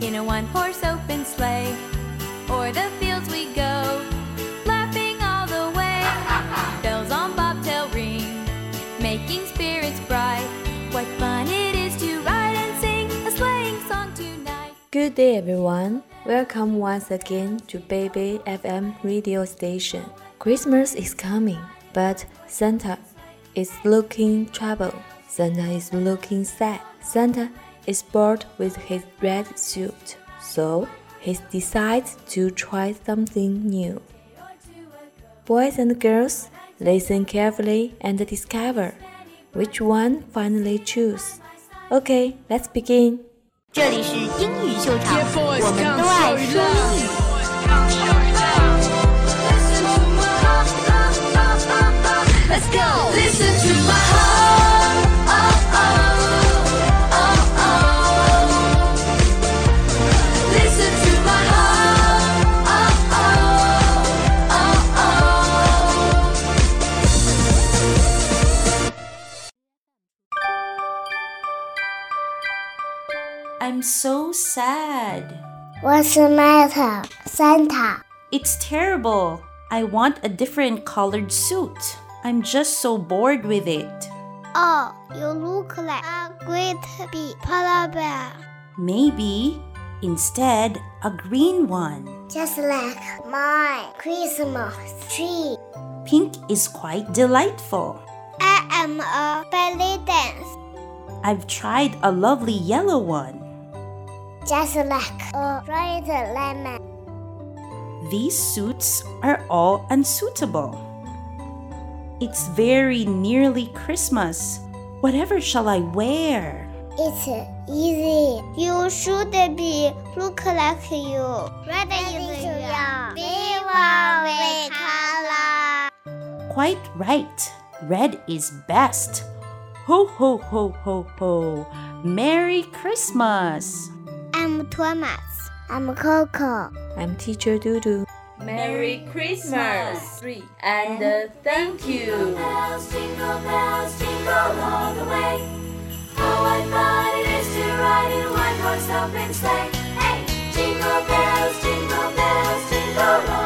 one horse open sleigh. O'er the fields we go, laughing all the way. Bells on bobtail ring, making spirits bright. What fun it is to ride and sing a sleighing song tonight. Good day, everyone. Welcome once again to Baby FM radio station. Christmas is coming, but Santa is looking trouble. Santa is looking sad. Santa is bored with his red suit, so he decides to try something new. Boys and girls, listen carefully and discover which one finally choose. Okay, let's begin. 这里是英语秀场，我们都爱说英语。 I'm so sad. What's the matter, Santa? It's terrible. I want a different colored suit. I'm just so bored with it. Oh, you look like a great big polar bear. Maybe instead a green one. Just like my Christmas tree. Pink is quite delightful. I am a belly dance. I've tried a lovely yellow one. Just like a bright lemon. These suits are all unsuitable. It's very nearly Christmas. Whatever shall I wear? It's easy. You should be look like you. Red is your favorite color. Quite right. Red is best. Ho ho ho ho ho. Merry Christmas. I'm Thomas. I'm Coco. I'm Teacher Dudu. Merry Christmas! And uh, thank you! bells, jingle bells, jingle all the way. Oh, what fun it is to ride in one horse open sleigh. Hey, jingle bells, jingle bells, jingle all the way.